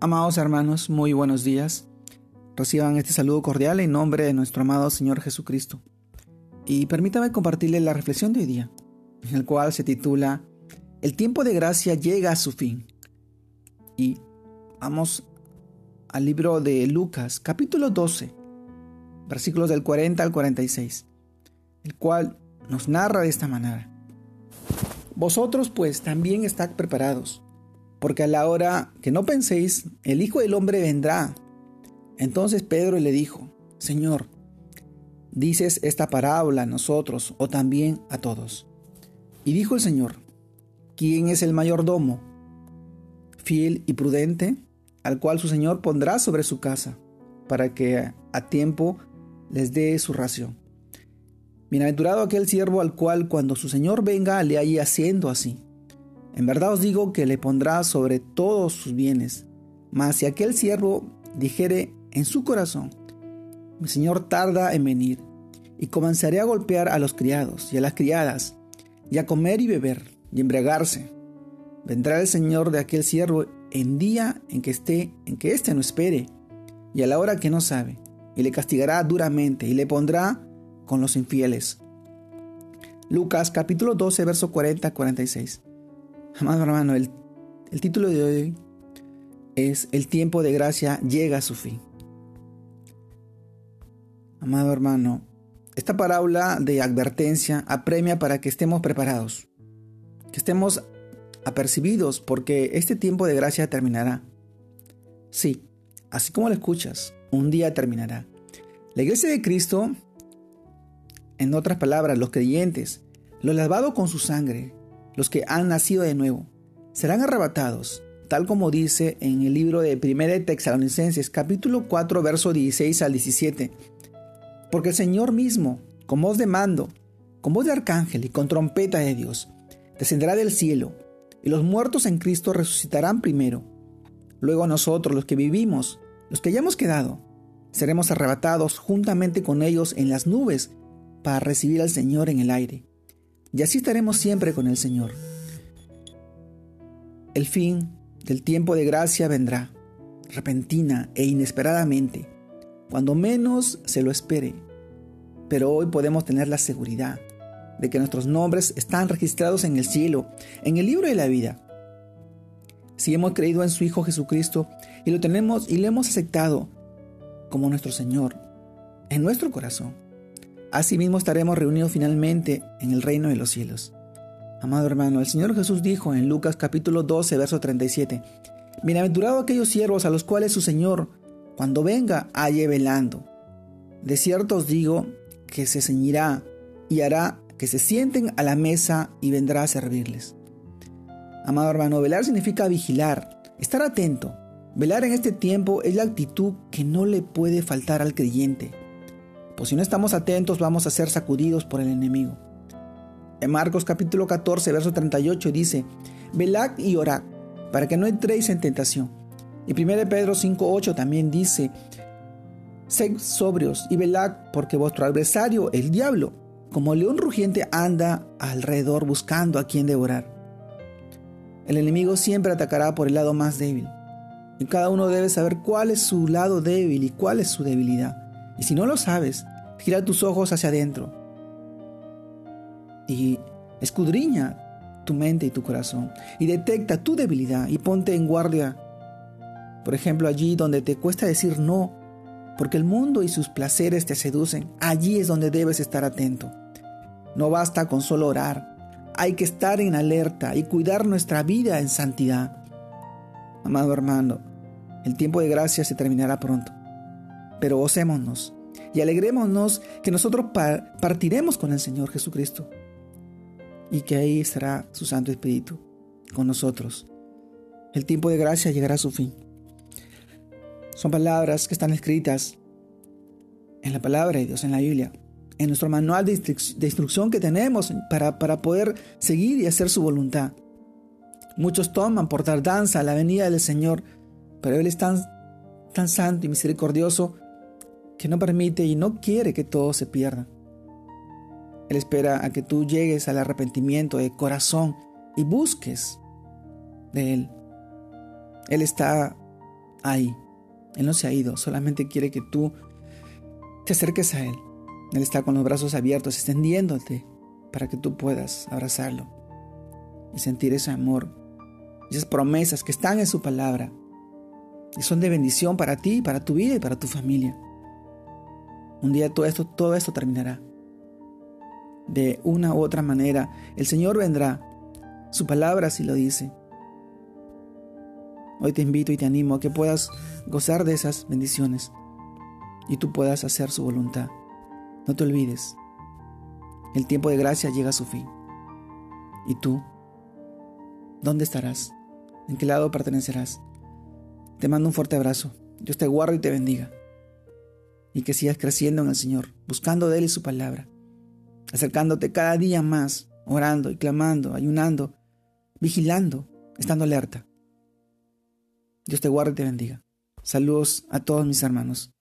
Amados hermanos, muy buenos días. Reciban este saludo cordial en nombre de nuestro amado Señor Jesucristo. Y permítame compartirles la reflexión de hoy día, en el cual se titula El tiempo de gracia llega a su fin. Y vamos al libro de Lucas, capítulo 12, versículos del 40 al 46, el cual nos narra de esta manera. Vosotros pues también estad preparados porque a la hora que no penséis, el Hijo del Hombre vendrá. Entonces Pedro le dijo, Señor, dices esta parábola a nosotros o también a todos. Y dijo el Señor, ¿quién es el mayordomo? Fiel y prudente, al cual su Señor pondrá sobre su casa, para que a tiempo les dé su ración. Bienaventurado aquel siervo al cual cuando su Señor venga le halle haciendo así. En verdad os digo que le pondrá sobre todos sus bienes. Mas si aquel siervo dijere en su corazón, mi señor tarda en venir, y comenzaré a golpear a los criados y a las criadas, y a comer y beber, y embriagarse, vendrá el señor de aquel siervo en día en que esté, en que éste no espere, y a la hora que no sabe, y le castigará duramente, y le pondrá con los infieles. Lucas capítulo 12, verso 40 46. Amado hermano, el, el título de hoy es El tiempo de gracia llega a su fin. Amado hermano, esta parábola de advertencia apremia para que estemos preparados, que estemos apercibidos porque este tiempo de gracia terminará. Sí, así como lo escuchas, un día terminará. La iglesia de Cristo, en otras palabras, los creyentes, los lavados con su sangre, los que han nacido de nuevo, serán arrebatados, tal como dice en el libro de 1 de Texalonicenses capítulo 4 verso 16 al 17. Porque el Señor mismo, con voz de mando, con voz de arcángel y con trompeta de Dios, descenderá del cielo, y los muertos en Cristo resucitarán primero. Luego nosotros, los que vivimos, los que hayamos quedado, seremos arrebatados juntamente con ellos en las nubes para recibir al Señor en el aire y así estaremos siempre con el Señor. El fin del tiempo de gracia vendrá, repentina e inesperadamente, cuando menos se lo espere. Pero hoy podemos tener la seguridad de que nuestros nombres están registrados en el cielo, en el libro de la vida. Si hemos creído en su Hijo Jesucristo y lo tenemos y lo hemos aceptado como nuestro Señor en nuestro corazón, Asimismo estaremos reunidos finalmente en el reino de los cielos. Amado hermano, el Señor Jesús dijo en Lucas capítulo 12, verso 37, Bienaventurado aquellos siervos a los cuales su Señor, cuando venga, halle velando. De cierto os digo que se ceñirá y hará que se sienten a la mesa y vendrá a servirles. Amado hermano, velar significa vigilar, estar atento. Velar en este tiempo es la actitud que no le puede faltar al creyente pues si no estamos atentos vamos a ser sacudidos por el enemigo. En Marcos capítulo 14, verso 38 dice, velad y orad, para que no entréis en tentación. Y 1 Pedro 5.8 también dice, sed sobrios y velad, porque vuestro adversario, el diablo, como león rugiente, anda alrededor buscando a quien devorar. El enemigo siempre atacará por el lado más débil. Y cada uno debe saber cuál es su lado débil y cuál es su debilidad. Y si no lo sabes, gira tus ojos hacia adentro y escudriña tu mente y tu corazón y detecta tu debilidad y ponte en guardia. Por ejemplo, allí donde te cuesta decir no, porque el mundo y sus placeres te seducen, allí es donde debes estar atento. No basta con solo orar, hay que estar en alerta y cuidar nuestra vida en santidad. Amado hermano, el tiempo de gracia se terminará pronto pero gocémonos y alegrémonos que nosotros partiremos con el Señor Jesucristo y que ahí estará su Santo Espíritu con nosotros. El tiempo de gracia llegará a su fin. Son palabras que están escritas en la palabra de Dios, en la Biblia, en nuestro manual de, instrucción que tenemos para, para poder seguir y hacer su voluntad. Muchos toman por tardanza la venida del Señor, pero Él es tan, tan santo y misericordioso que no permite y no quiere que todo se pierda. Él espera a que tú llegues al arrepentimiento de corazón y busques de Él. Él está ahí. Él no se ha ido, solamente quiere que tú te acerques a Él. Él está con los brazos abiertos, extendiéndote para que tú puedas abrazarlo y sentir ese amor, esas promesas que están en su palabra y son de bendición para ti, para tu vida y para tu familia. Un día todo esto, todo esto terminará. De una u otra manera, el Señor vendrá. Su palabra así lo dice. Hoy te invito y te animo a que puedas gozar de esas bendiciones y tú puedas hacer su voluntad. No te olvides, el tiempo de gracia llega a su fin. ¿Y tú? ¿Dónde estarás? ¿En qué lado pertenecerás? Te mando un fuerte abrazo. Dios te guarde y te bendiga. Y que sigas creciendo en el Señor, buscando de Él y su palabra, acercándote cada día más, orando y clamando, ayunando, vigilando, estando alerta. Dios te guarde y te bendiga. Saludos a todos mis hermanos.